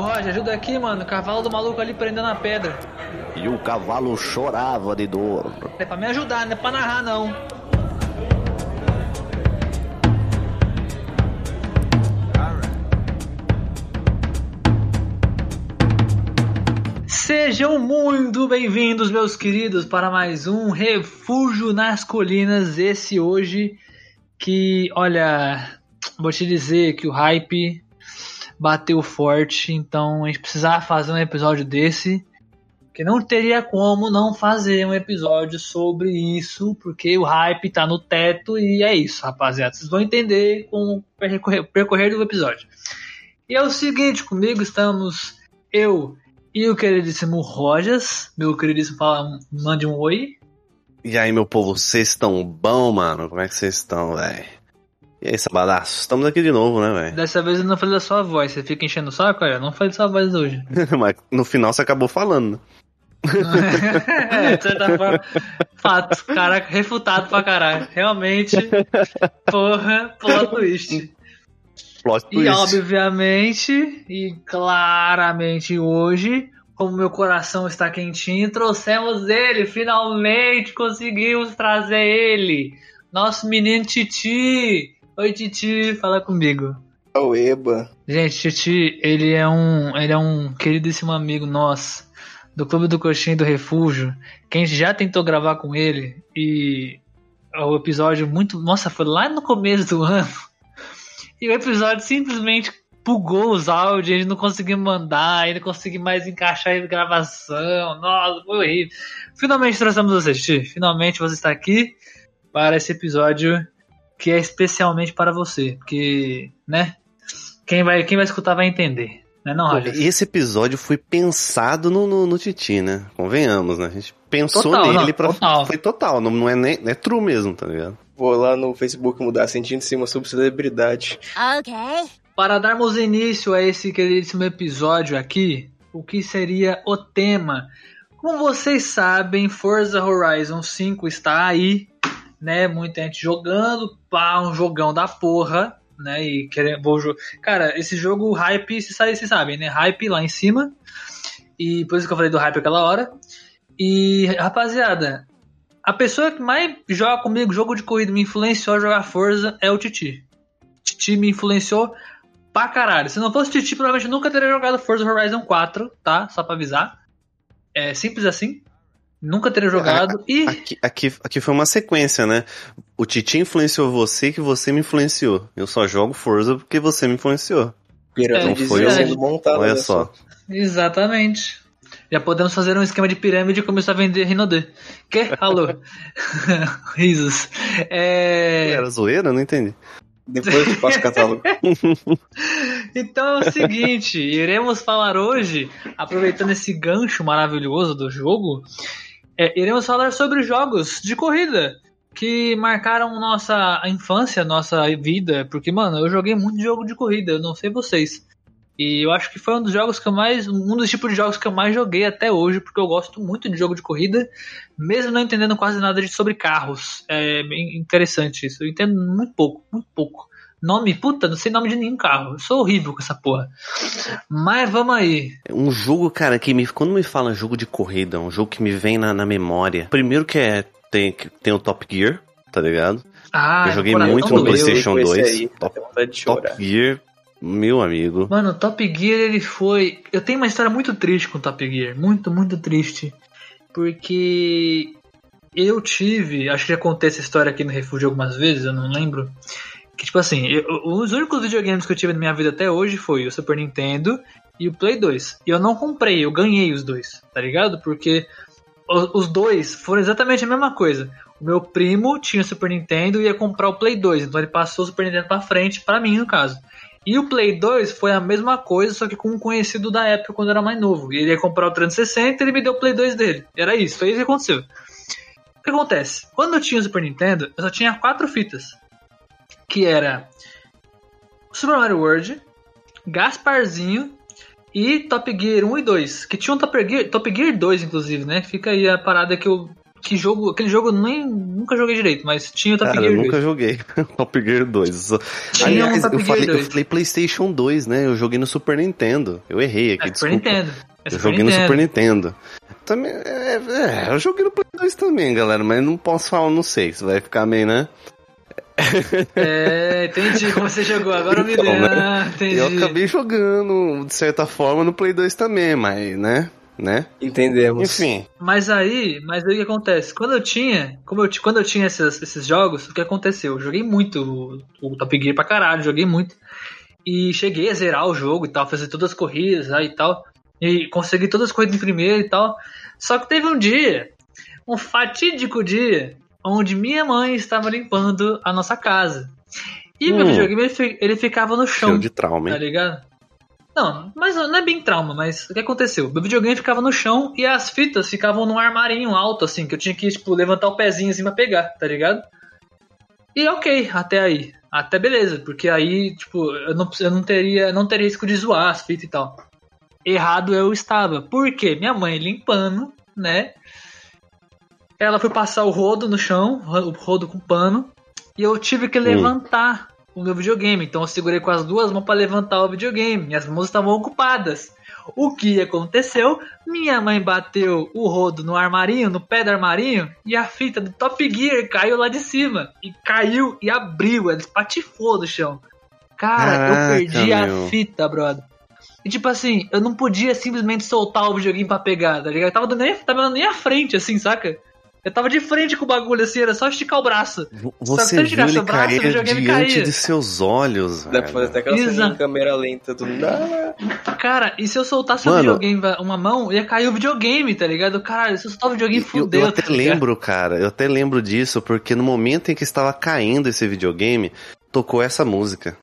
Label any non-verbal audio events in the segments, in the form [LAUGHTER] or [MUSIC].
Roger, ajuda aqui, mano. O cavalo do maluco ali prendendo a pedra. E o cavalo chorava de dor. É pra me ajudar, não é pra narrar, não. Sejam muito bem-vindos, meus queridos, para mais um Refúgio nas Colinas. Esse hoje que, olha, vou te dizer que o hype bateu forte, então a gente precisava fazer um episódio desse. Que não teria como não fazer um episódio sobre isso, porque o hype tá no teto e é isso, rapaziada. Vocês vão entender com o percorrer, do episódio. E é o seguinte, comigo estamos eu e o queridíssimo Rojas. Meu queridíssimo, fala, mande um oi. E aí, meu povo, vocês estão bom, mano? Como é que vocês estão, velho? E aí, sabadaço? Estamos aqui de novo, né, velho? Dessa vez eu não falei da sua voz, você fica enchendo o saco? Olha, não falei da sua voz hoje. [LAUGHS] Mas no final você acabou falando, né? é, de certa forma, fato, caraca, refutado pra caralho. Realmente, porra, plot twist. Plot E twist. obviamente, e claramente hoje, como meu coração está quentinho, trouxemos ele, finalmente conseguimos trazer ele. Nosso menino Titi. Oi Titi, fala comigo. O Eba. Gente, Titi, ele é um, ele é um queridíssimo amigo nosso do Clube do Coxinha e do Refúgio, que a gente já tentou gravar com ele e o episódio muito, nossa, foi lá no começo do [LAUGHS] ano. E o episódio simplesmente bugou os áudios, a gente não conseguiu mandar, ele não conseguiu mais encaixar a gravação. Nossa, foi horrível. Finalmente trouxemos você, Titi. Finalmente você está aqui para esse episódio que é especialmente para você, porque, né? Quem vai, quem vai escutar vai entender, né, não, Roger? E esse episódio foi pensado no, no, no Titi, né? Convenhamos, né? A gente pensou Total, nele não, pra. total. Foi total, não, não é nem é true mesmo, tá ligado? Vou lá no Facebook mudar sentindo sim uma subcelebridade. Okay. Para darmos início a esse queridíssimo episódio aqui, o que seria o tema? Como vocês sabem, Forza Horizon 5 está aí, né? Muita gente jogando, pá, um jogão da porra, né? E querendo, vou Cara, esse jogo, hype, vocês sabem, vocês sabem, né? Hype lá em cima. E por isso que eu falei do hype aquela hora. E, rapaziada, a pessoa que mais joga comigo jogo de corrida, me influenciou a jogar Forza é o Titi. Titi me influenciou pra caralho. Se não fosse Titi, provavelmente nunca teria jogado Forza Horizon 4, tá? Só pra avisar. É simples assim. Nunca teria jogado. E. Aqui, aqui, aqui foi uma sequência, né? O Titi influenciou você que você me influenciou. Eu só jogo Forza porque você me influenciou. Pirâmide É, foi um- sendo montada. Olha olha só. Exatamente. Já podemos fazer um esquema de pirâmide e começar a vender Rinode. Que? Alô? [LAUGHS] Risos. É... Era zoeira? Não entendi. Depois eu te passo o catálogo. [LAUGHS] Então é o seguinte, iremos falar hoje, aproveitando esse gancho maravilhoso do jogo, é, iremos falar sobre jogos de corrida que marcaram nossa infância, nossa vida, porque, mano, eu joguei muito jogo de corrida, eu não sei vocês. E eu acho que foi um dos jogos que eu mais. Um dos tipos de jogos que eu mais joguei até hoje, porque eu gosto muito de jogo de corrida, mesmo não entendendo quase nada sobre carros. É interessante isso. Eu entendo muito pouco, muito pouco. Nome, puta, não sei nome de nenhum carro. Eu sou horrível com essa porra. Mas vamos aí. Um jogo, cara, que me. Quando me fala jogo de corrida, um jogo que me vem na, na memória. Primeiro que é. Tem, tem o Top Gear, tá ligado? Ah, eu joguei coração muito no. PlayStation Esse 2. aí, Top. Top Gear, meu amigo. Mano, Top Gear ele foi. Eu tenho uma história muito triste com Top Gear. Muito, muito triste. Porque eu tive. Acho que já contei essa história aqui no Refúgio algumas vezes, eu não lembro. Que tipo assim, eu- os únicos videogames que eu tive na minha vida até hoje foi o Super Nintendo e o Play 2. E eu não comprei, eu ganhei os dois, tá ligado? Porque os dois foram exatamente a mesma coisa. O meu primo tinha o Super Nintendo e ia comprar o Play 2, então ele passou o Super Nintendo pra frente, pra mim no caso. E o Play 2 foi a mesma coisa, só que com um conhecido da época quando era mais novo. Ele ia comprar o 360 e ele me deu o Play 2 dele. Era isso, foi isso que aconteceu. O que acontece? Quando eu tinha o Super Nintendo, eu só tinha quatro fitas. Que era Super Mario World, Gasparzinho e Top Gear 1 e 2. Que tinha um Top Gear, Top Gear 2, inclusive, né? Fica aí a parada que eu que jogo. Aquele jogo eu nem, nunca joguei direito, mas tinha o Top Cara, Gear eu 2. nunca joguei [LAUGHS] Top Gear 2. Só- Tinha Aliás, um Top eu Gear falei, eu 2. falei PlayStation 2, né? Eu joguei no Super Nintendo. Eu errei aqui, É, Super desculpa. Nintendo. É Eu Super joguei no Nintendo. Super Nintendo. Também, é, é, eu joguei no Play 2 também, galera, mas não posso falar, não sei, se vai ficar meio, né? É, entendi como você jogou. Agora eu me Então, lembro. né? Ah, entendi. Eu acabei jogando, de certa forma, no Play 2 também, mas, né? Né? Entendemos. Enfim. Mas aí, mas aí o que acontece? Quando eu tinha, como eu, quando eu tinha esses, esses jogos, o que aconteceu? Eu joguei muito o, o Top Gear pra caralho, joguei muito. E cheguei a zerar o jogo e tal, fazer todas as corridas aí e tal. E consegui todas as corridas em primeiro e tal. Só que teve um dia, um fatídico dia, onde minha mãe estava limpando a nossa casa. E meu Hum. videogame ele, fi- ele ficava no chão. Cheio de trauma, Tá hein? ligado? Não, mas não é bem trauma, mas o que aconteceu? Meu videogame ficava no chão e as fitas ficavam num armarinho alto, assim, que eu tinha que, tipo, levantar o pezinho assim pra pegar, tá ligado? E ok, até aí. Até beleza, porque aí, tipo, eu não, eu não teria não teria risco de zoar as fitas e tal. Errado eu estava. Por quê? Minha mãe limpando, né? Ela foi passar o rodo no chão, o rodo com pano, e eu tive que levantar o meu videogame. Então eu segurei com as duas mãos para levantar o videogame. Minhas mãos estavam ocupadas. O que aconteceu? Minha mãe bateu o rodo no armarinho, no pé do armarinho, e a fita do Top Gear caiu lá de cima. E caiu e abriu, ela espatifou do chão. Cara, Caraca, eu perdi a meu. fita, brother. E tipo assim, eu não podia simplesmente soltar o videogame pra pegar, tá ligado? Eu tava nem, tava dando nem à frente, assim, saca? Eu tava de frente com o bagulho, assim, era só esticar o braço. Você você viu ele braço, o cair videogame diante de seus olhos, Dá pra fazer velho. até aquela cena Exato. em câmera lenta do nada. Cara, e se eu soltasse o Mano. videogame uma mão, ia cair o videogame, tá ligado? Caralho, se eu soltar o videogame, Eu, fudeu. eu até tá lembro, cara, eu até lembro disso, porque no momento em que estava caindo esse videogame, tocou essa música.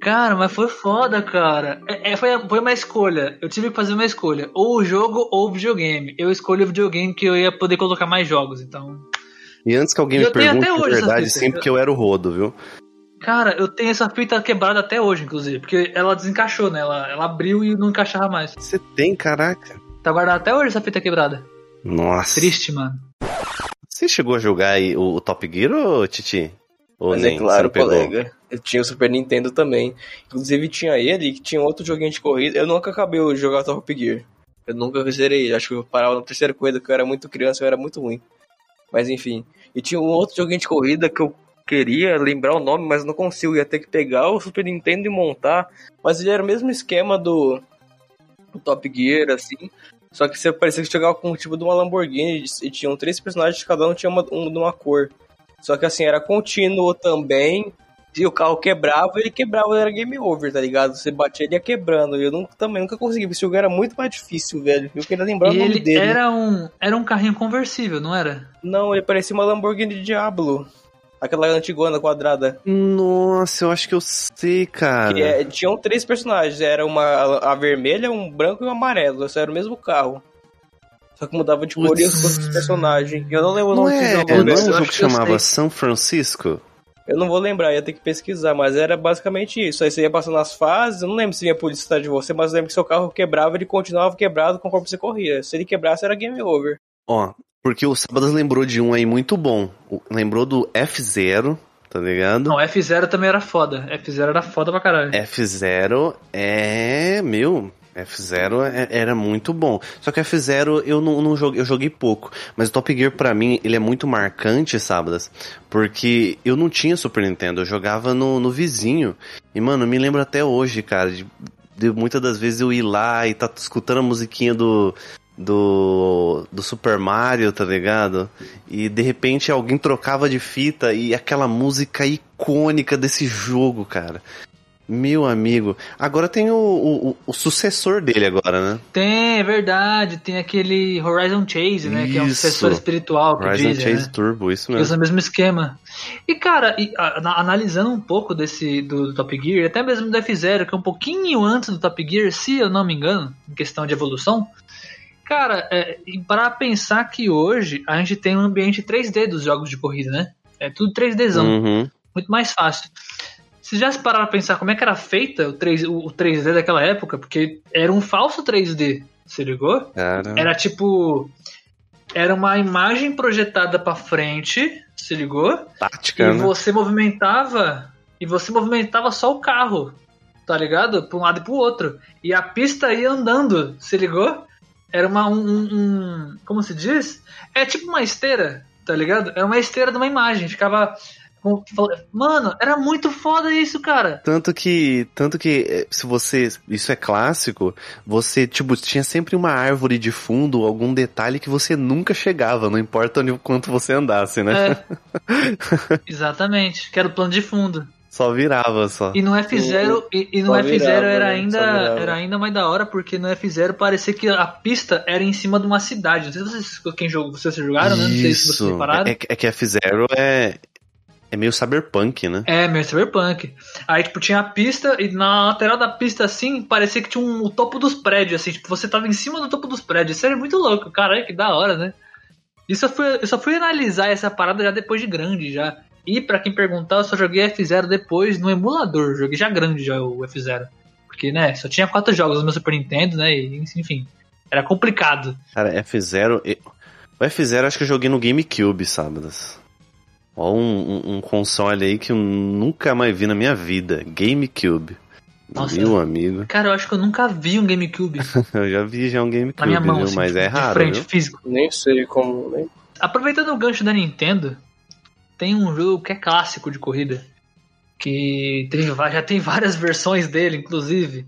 Cara, mas foi foda, cara. É, é, foi, foi uma escolha. Eu tive que fazer uma escolha. Ou o jogo ou o videogame. Eu escolhi o videogame que eu ia poder colocar mais jogos, então. E antes que alguém me eu pergunte, essa verdade, sempre que eu era o rodo, viu? Cara, eu tenho essa fita quebrada até hoje, inclusive. Porque ela desencaixou, né? Ela, ela abriu e não encaixava mais. Você tem, caraca. Tá guardada até hoje essa fita quebrada. Nossa. Triste, mano. Você chegou a jogar aí o, o Top Gear, ou Titi? Ou Mas nem? é claro, colega. Eu tinha o Super Nintendo também. Inclusive tinha ele, que tinha outro joguinho de corrida. Eu nunca acabei de jogar Top Gear. Eu nunca zerei. ele. Acho que eu parava na terceira corrida, porque eu era muito criança, eu era muito ruim. Mas enfim. E tinha um outro joguinho de corrida que eu queria lembrar o nome, mas não consigo. Ia ter que pegar o Super Nintendo e montar. Mas ele era o mesmo esquema do, do Top Gear, assim. Só que você parecia que jogava com o tipo de uma Lamborghini e tinham três personagens, cada um tinha uma, um de uma cor. Só que assim, era contínuo também. Se o carro quebrava, ele quebrava, era game over, tá ligado? Você batia, ele ia quebrando. E eu nunca, também nunca consegui. Esse jogo era muito mais difícil, velho. Eu queria lembrar E o nome ele dele. era um, era um carrinho conversível, não era? Não, ele parecia uma Lamborghini Diablo. Aquela antigona quadrada. Nossa, eu acho que eu sei, cara. Que é, tinham três personagens. Era uma a, a vermelha, um branco e um amarelo. Só era o mesmo carro. Só que mudava de cor e as cores dos personagens. Eu não lembro o Não nome é, desse jogo. não é um jogo que chamava. São Francisco? Eu não vou lembrar, ia ter que pesquisar, mas era basicamente isso. Aí você ia passando as fases, eu não lembro se vinha polícia atrás de você, mas eu lembro que seu carro quebrava, ele continuava quebrado conforme você corria. Se ele quebrasse, era game over. Ó, porque o Sábados lembrou de um aí muito bom. Lembrou do F0, tá ligado? Não, F0 também era foda. F0 era foda pra caralho. F0 é. Meu. F0 é- era muito bom. Só que F0 eu não, não joguei, eu joguei pouco. Mas o Top Gear pra mim, ele é muito marcante, sábadas. Porque eu não tinha Super Nintendo, eu jogava no, no vizinho. E, mano, eu me lembro até hoje, cara, de, de muitas das vezes eu ir lá e tá escutando a musiquinha do. Do, do Super Mario, tá ligado? E de repente alguém trocava de fita e aquela música icônica desse jogo, cara. Meu amigo. Agora tem o, o, o sucessor dele agora, né? Tem, é verdade. Tem aquele Horizon Chase, né? Que é um Isso. sucessor espiritual que Horizon dizem, Chase né? Turbo, isso Que usa mesmo. o mesmo esquema. E, cara, e, a- ana- analisando um pouco desse do, do Top Gear, até mesmo do F0, que é um pouquinho antes do Top Gear, se eu não me engano, em questão de evolução. Cara, é, para pensar que hoje a gente tem um ambiente 3D dos jogos de corrida, né? É tudo 3Dzão. Uhum. muito mais fácil. Vocês já se pararam pra pensar como é que era feita o, 3, o 3D daquela época? Porque era um falso 3D, se ligou? Cara. Era tipo. Era uma imagem projetada pra frente, se ligou? Tática, E né? você movimentava. E você movimentava só o carro, tá ligado? Pra um lado e pro outro. E a pista ia andando, se ligou? Era uma. Um, um- um- como se diz? É tipo uma esteira, tá ligado? Era uma esteira de uma imagem. Ficava. Mano, era muito foda isso, cara. Tanto que, tanto que, eh, se você, isso é clássico, você, tipo, tinha sempre uma árvore de fundo, algum detalhe que você nunca chegava, não importa onde, quanto você andasse, né? É. [LAUGHS] Exatamente. Que era o plano de fundo. Só virava, só. E no F0, e, e no Só F0 virava, era né? ainda, era ainda mais da hora, porque no F0 parecia que a pista era em cima de uma cidade. Não sei se vocês, quem jogou, vocês jogaram, né? Não sei se vocês Isso. repararam. É, é que F-Zero é, é meio cyberpunk, né? É, meio cyberpunk. Aí, tipo, tinha a pista e na lateral da pista, assim, parecia que tinha um, o topo dos prédios, assim. Tipo, você tava em cima do topo dos prédios. Isso era muito louco. Caralho, que da hora, né? Isso eu, fui, eu só fui analisar essa parada já depois de grande, já. E pra quem perguntar, eu só joguei F0 depois no emulador. Joguei já grande já o F0. Porque, né, só tinha quatro jogos no meu Super Nintendo, né? E, enfim, era complicado. Cara, F0. e- O F0 acho que eu joguei no GameCube, sábados. Ó, um, um, um console aí que eu nunca mais vi na minha vida. GameCube. Nossa. Meu amigo. Cara, eu acho que eu nunca vi um GameCube [LAUGHS] Eu já vi já um GameCube, na minha mão, viu? assim, mas é de raro, frente, viu? físico. Nem sei como. Nem... Aproveitando o gancho da Nintendo, tem um jogo que é clássico de corrida. Que tem, já tem várias [LAUGHS] versões dele, inclusive.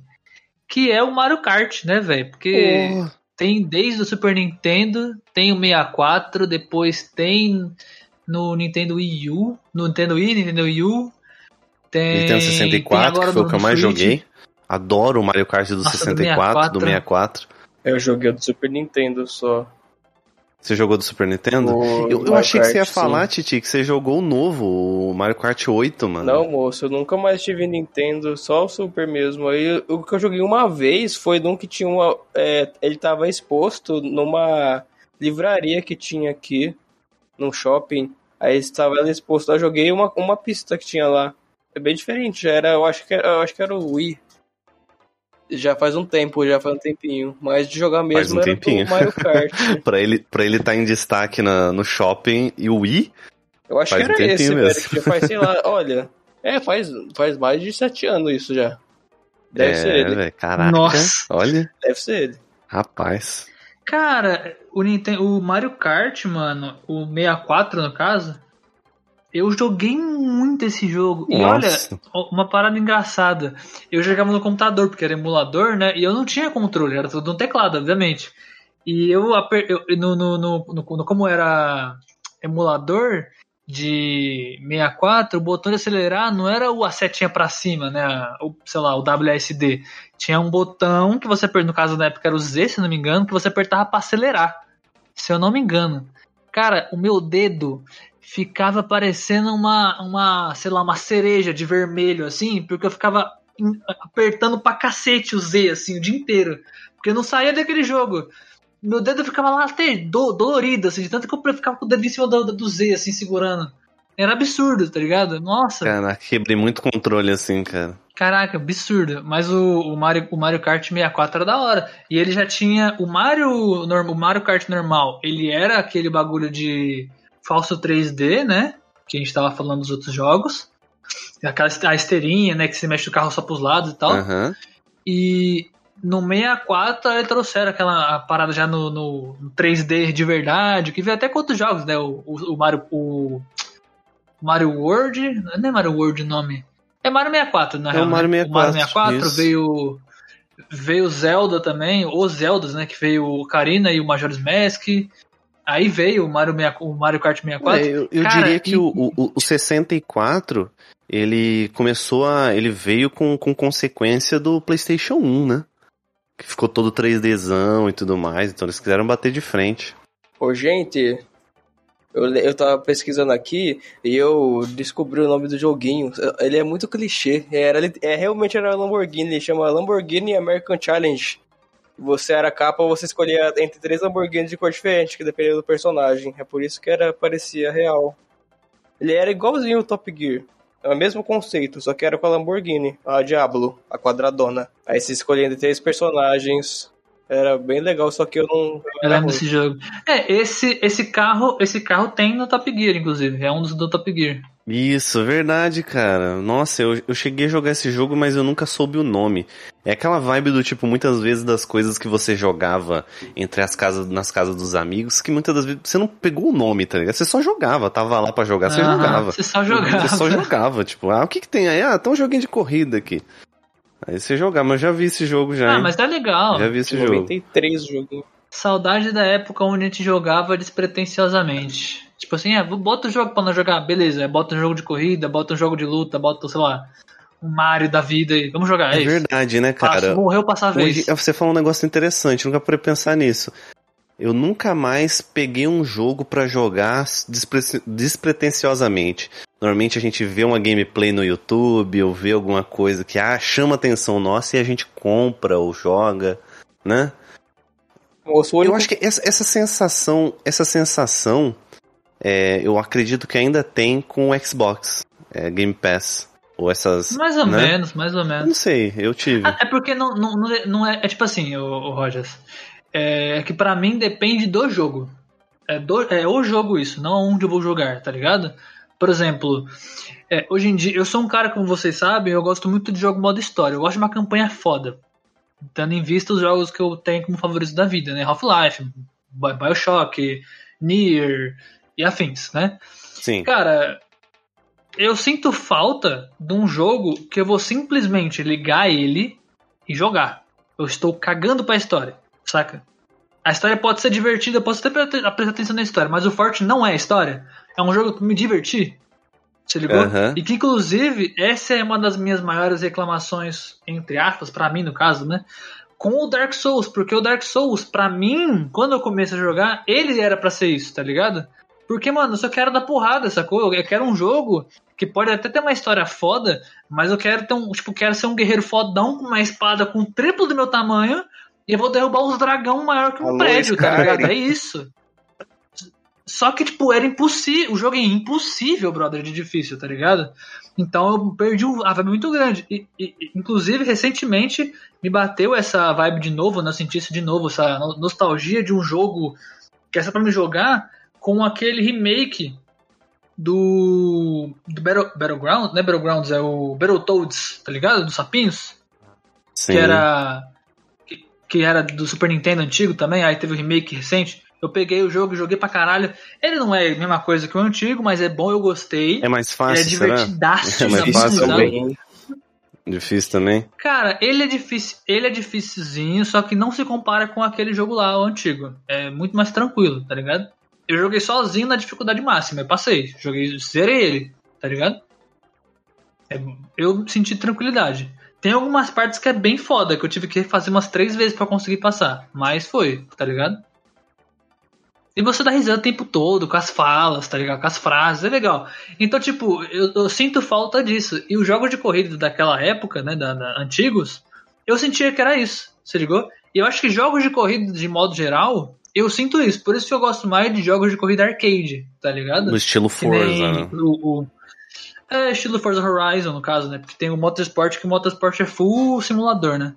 Que é o Mario Kart, né, velho? Porque Pô, tem desde o Super Nintendo, tem o 64, depois tem no Nintendo Wii U, no Nintendo Wii, Nintendo Wii U. Tem, Nintendo tem 64, agora que foi o que eu mais Switch. joguei. Adoro o Mario Kart do Nossa, do 64, do 64. 64. Eu joguei o do Super Nintendo só. Você jogou do Super Nintendo? O Eu, eu achei que você ia Kart, falar, sim. Titi, que você jogou o novo, o Mario Kart 8, mano. Não, moço, eu nunca mais tive Nintendo, só o Super mesmo. Aí o que eu joguei uma vez foi num que tinha uma. é, ele tava exposto numa livraria que tinha aqui, num shopping. Aí estava ela exposto. Eu joguei uma, uma pista que tinha lá. É bem diferente, já era, eu acho que era, eu acho que era o Wii. Já faz um tempo, já faz um tempinho. Mas de jogar Faz mesmo um era tempinho. o Mario Kart. [LAUGHS] Pra ele pra ele tá em destaque na, no shopping e o Wii? Eu acho Faz que um era esse, tempinho velho. mesmo. Que faz, sei lá, [LAUGHS] olha. É, faz, faz mais de sete anos isso já. Deve é, ser ele. velho, caraca. Nossa. Olha, Deve ser ele. rapaz. Cara, o, Nintendo, o Mario Kart, mano, o 64 no caso, eu joguei muito esse jogo. E olha, uma parada engraçada. Eu jogava no computador, porque era emulador, né? E eu não tinha controle, era tudo no teclado, obviamente. E eu, aper- eu no, no, no, no- no- como era emulador de 64, o botão de acelerar não era o a setinha pra cima, né? O, sei lá, o WSD. Tinha um botão que você no caso na época era o Z, se não me engano, que você apertava pra acelerar. Se eu não me engano. Cara, o meu dedo ficava parecendo uma, uma, sei lá, uma cereja de vermelho, assim, porque eu ficava apertando pra cacete o Z, assim, o dia inteiro. Porque eu não saía daquele jogo. Meu dedo ficava lá até do, dolorido, assim, de tanto que eu ficava com o dedo em cima do, do Z, assim, segurando. Era absurdo, tá ligado? Nossa, Caraca, quebrei muito controle assim, cara. caraca, absurdo. Mas o, o, Mario, o Mario Kart 64 era da hora. E ele já tinha. O Mario, o Mario Kart normal, ele era aquele bagulho de falso 3D, né? Que a gente tava falando dos outros jogos. Aquela a esteirinha, né? Que você mexe o carro só pros lados e tal. Aham. E no 64 aí trouxeram aquela parada já no, no- no 3D de verdade, que veio até com outros jogos, né? O, o, o Mario. O Mario World. Não é Mario World o nome. É Mario 64, na É o real. Mario né? 64, O Mario 64 isso. veio. Veio Zelda também, os Zeldas, né? Que veio o Karina e o Majora's Mask. Aí veio o Mario, 64 o Mario Kart 64. É, eu eu Cara, diria que e- o, o, o 64, ele começou a. Ele veio com, com consequência do PlayStation 1, né? Que ficou todo 3Dzão e tudo mais, então eles quiseram bater de frente. Ô, gente, eu, eu tava pesquisando aqui e eu descobri o nome do joguinho. Ele é muito clichê. Era, ele- é, realmente era Lamborghini, ele chama Lamborghini American Challenge. Você era capa, você escolhia entre três Lamborghinis de cor diferente, que dependia do personagem. É por isso que era parecia real. Ele era igualzinho o Top Gear. É o mesmo conceito, só que era com a Lamborghini, a Diablo, a quadradona. Aí escolhia entre três personagens. Era bem legal, só que eu não. Eu lembro desse jogo. É, esse, esse carro, esse carro tem no Top Gear, inclusive. É um dos do Top Gear. Isso, verdade, cara. Nossa, eu, eu cheguei a jogar esse jogo, mas eu nunca soube o nome. É aquela vibe do tipo, muitas vezes das coisas que você jogava entre as casas, nas casas dos amigos, que muitas das vezes você não pegou o nome, tá ligado? Você só jogava, tava lá para jogar, você Aham, jogava. Você só jogava. Você só jogava, tipo, ah, o que que tem aí? Ah, tá um joguinho de corrida aqui. Aí você jogava, mas eu já vi esse jogo já, Ah, hein? mas tá legal. Já vi esse jogo. 93 joguinho. Saudade da época onde a gente jogava despretensiosamente. Tipo assim, é, bota o jogo pra nós jogar, beleza. Bota um jogo de corrida, bota um jogo de luta, bota, sei lá, um Mario da vida aí. Vamos jogar, é, É isso. verdade, né, Passa, cara? morreu, passa a vez. Hoje, você falou um negócio interessante, nunca parei pensar nisso. Eu nunca mais peguei um jogo pra jogar despre- despretensiosamente. Normalmente a gente vê uma gameplay no YouTube ou vê alguma coisa que ah, chama atenção nossa e a gente compra ou joga, né? Eu acho que essa, essa sensação, essa sensação, é, eu acredito que ainda tem com o Xbox, é, Game Pass ou essas. Mais ou né? menos, mais ou Eu menos. não sei, eu tive. Ah, É porque não, não, não é- é, é tipo assim, o, Rogers. É que pra mim depende do jogo. É, do, é o jogo isso, não onde eu vou jogar, tá ligado? Por exemplo, é, hoje em dia, eu sou um cara, como vocês sabem, eu gosto muito de jogo modo história. Eu gosto de uma campanha foda. Tendo em vista os jogos que eu tenho como favoritos da vida, né? Half-Life, Bi- Bioshock, Nier e afins, né? Sim. Cara, eu sinto falta de um jogo que eu vou simplesmente ligar ele e jogar. Eu estou cagando pra história, saca? A história pode ser divertida, eu posso até prestar atenção na história, mas o forte não é a história. É um jogo que me divertir. Você ligou? Aham. E que, inclusive, essa é uma das minhas maiores reclamações, entre aspas, pra mim, no caso, né? Com o Dark Souls, porque o Dark Souls, pra mim, quando eu comecei a jogar, ele era pra ser isso, tá ligado? Porque, mano, eu só quero dar porrada, sacou? Eu quero um jogo que pode até ter uma história foda, mas eu quero ter um, tipo, quero ser um guerreiro fodão com uma espada com o triplo do meu tamanho e eu vou derrubar os dragão maior que um Alô, prédio, tá ligado? É isso. Só que, tipo, era impossível. O jogo é impossível, brother, de difícil, tá ligado? Então eu perdi o- a vibe muito grande. E, e- inclusive, recentemente me bateu essa vibe de novo, né? Eu senti isso de novo, essa no- nostalgia de um jogo que é só pra me jogar com aquele remake do. do Battle, Battlegrounds, né? Battlegrounds é o Battletoads, tá ligado? Dos sapinhos. Sim. Que era. Que, que era do Super Nintendo antigo também, aí teve o remake recente. Eu peguei o jogo e joguei pra caralho. Ele não é a mesma coisa que o antigo, mas é bom, eu gostei. É mais Ele é fácil, divertidaço, [LAUGHS] É mais fácil Sabe? também. Difícil também? Cara, ele é difícil, ele é dificilzinho, só que não se compara com aquele jogo lá, o antigo. É muito mais tranquilo, tá ligado? Eu joguei sozinho na dificuldade máxima, eu passei, joguei, zerei ele, tá ligado? É, eu senti tranquilidade. Tem algumas partes que é bem foda, que eu tive que fazer umas três vezes pra conseguir passar, mas foi, tá ligado? E você dá risada o tempo todo, com as falas, tá ligado? Com as frases, é legal. Então, tipo, eu, eu sinto falta disso. E os jogos de corrida daquela época, né, da, da- antigos, eu sentia que era isso, se ligou? E eu acho que jogos de corrida, de modo geral, eu sinto isso. Por isso que eu gosto mais de jogos de corrida arcade, tá ligado? No estilo Forza, né? o, o- é, estilo Forza Horizon, no caso, né? Porque tem o Motorsport, que o Motorsport é full simulador, né?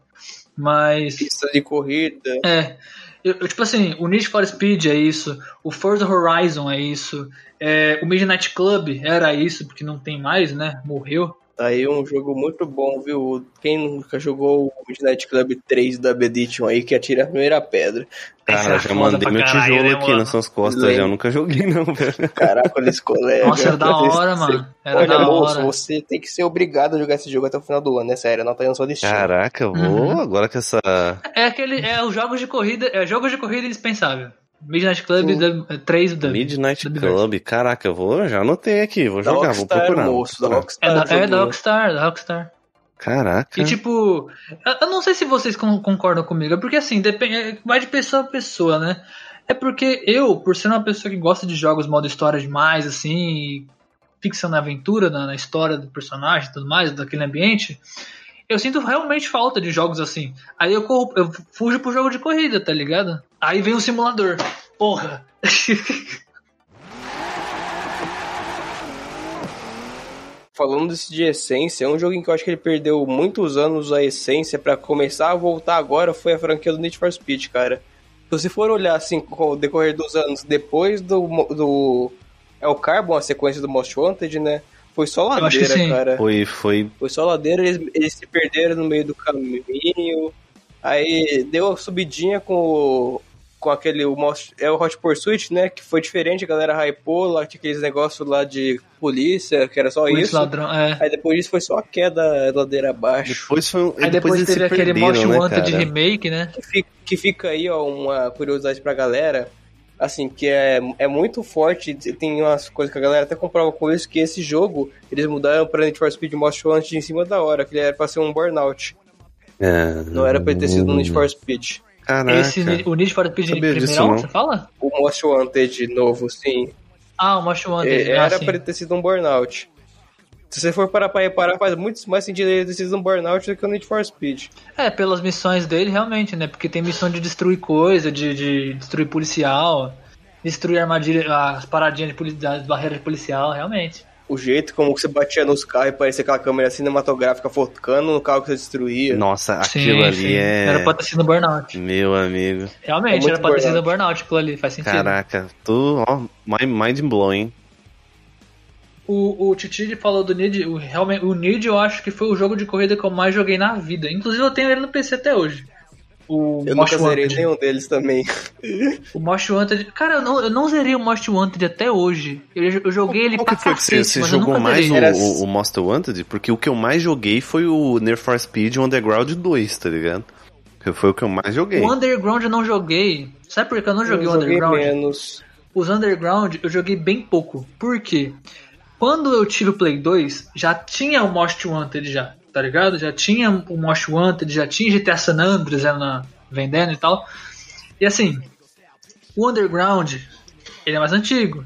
Mas. Pista de corrida. É. Eu, eu, tipo assim, o Need for Speed é isso, o Forza Horizon é isso, é, o Midnight Club era isso, porque não tem mais, né? Morreu. Tá aí um jogo muito bom, viu? Quem nunca jogou o Midnight Club 3 da Bedition aí, que atira a primeira pedra. Cara, Essa é já mandei meu caralho, tijolo né, aqui mano? nas suas costas, Lembro. já. Eu nunca joguei, não, velho. Caraca, olha esse colega. Nossa, era da hora, mano. Era Olha, da moço, hora. você tem que ser obrigado a jogar esse jogo até o final do ano, é sério, não tá indo só de Steam. Caraca, eu vou Uhum. agora com essa. É aquele. É os jogos de corrida. É jogos de corrida indispensável. Midnight Club da, 3 da. Midnight Club. Caraca, eu vou, já anotei aqui, vou Da jogar, vou Rockstar, procurar. vou moço, da procurar. Rockstar. É da, é da. Rockstar, da Rockstar. Caraca. E tipo, eu- não sei se vocês con- concordam comigo, é porque assim, depende, é- vai de pessoa a pessoa, né? É porque eu, por ser uma pessoa que gosta de jogos modo história demais, assim, ficção na aventura, na, na história do personagem e tudo mais, daquele ambiente, eu sinto realmente falta de jogos assim. Aí eu, corro, eu fujo pro jogo de corrida, tá ligado? Aí vem o simulador. Porra! [LAUGHS] falando desse de essência, um jogo em que eu acho que ele perdeu muitos anos a essência pra começar a voltar agora foi a franquia do Need for Speed, cara. Se você for olhar assim com o decorrer dos anos depois do, do é o Carbon, a sequência do Most Wanted, né? Foi só Eu acho que ladeira, sim. cara. Foi, foi. Foi só ladeira, eles, eles se perderam no meio do caminho. Aí deu a subidinha com o, com aquele o Most, é o Hot Pursuit, né? Que foi diferente, a galera hypou lá, tinha aqueles negócios lá de polícia, que era só Polícia isso. ladrão, é. Aí depois disso foi só a queda ladeira abaixo. Depois foi. um- Aí depois, eles teve aquele Most né, Wanted cara? remake, né? Que fica, que fica aí, ó, uma curiosidade pra galera. Assim, que é, é muito forte. Tem umas coisas que a galera até comprova com isso, que esse jogo, eles mudaram pra Need for Speed Most Wanted em cima da hora, que ele era pra ser um burnout. É, Não era pra ter sido um Need for Speed. Caraca. Esse, o Need for Speed Sabia disso, primeirão, não. você fala? O Most Wanted novo, sim. Ah, o Most Wanted. É, ah, era sim. pra ele ter sido um burnout. Se você for parar pra reparar, faz muito mais sentido ele ter sido um burnout do que o Need for Speed. É, pelas missões dele, realmente, né? Porque tem missão de destruir coisa, de, de destruir policial, destruir armadilha, as paradinhas de das barreiras de policial, realmente. O jeito como você batia nos carros e parecia aquela câmera cinematográfica focando no carro que você destruía. Nossa, Sim, aquilo ali sim. é. Era pra ter sido burnout. Meu amigo. É Realmente, muito era pra ter sido burnout. burnout aquilo ali, faz sentido. Caraca, tu, ó, mind mind blowing. O, o Titi falou do Need, o, realmente, o Need eu acho que foi o jogo de corrida que eu mais joguei na vida. Inclusive eu tenho ele no PC até hoje. O Eu Most nunca zerei Wanted. nenhum deles também. O Most Wanted. Cara, eu não, eu não zerei o Most Wanted até hoje. Eu, eu joguei ele Qual pra que foi que você, cacete, você mas eu jogou nunca mais zerei. o, Era- o, o Monster Wanted? Porque o que eu mais joguei foi o Need for Speed Underground 2, tá ligado? Que foi o que eu mais joguei. O Underground eu não joguei. Sabe por que eu não joguei eu o joguei Underground? menos. Os Underground eu joguei bem pouco. Por quê? Quando eu tive o Play 2, já tinha o Most Wanted já, tá ligado? Já tinha o Most Wanted, já tinha GTA San Andreas já na, vendendo e tal. E assim, o Underground, ele é mais antigo.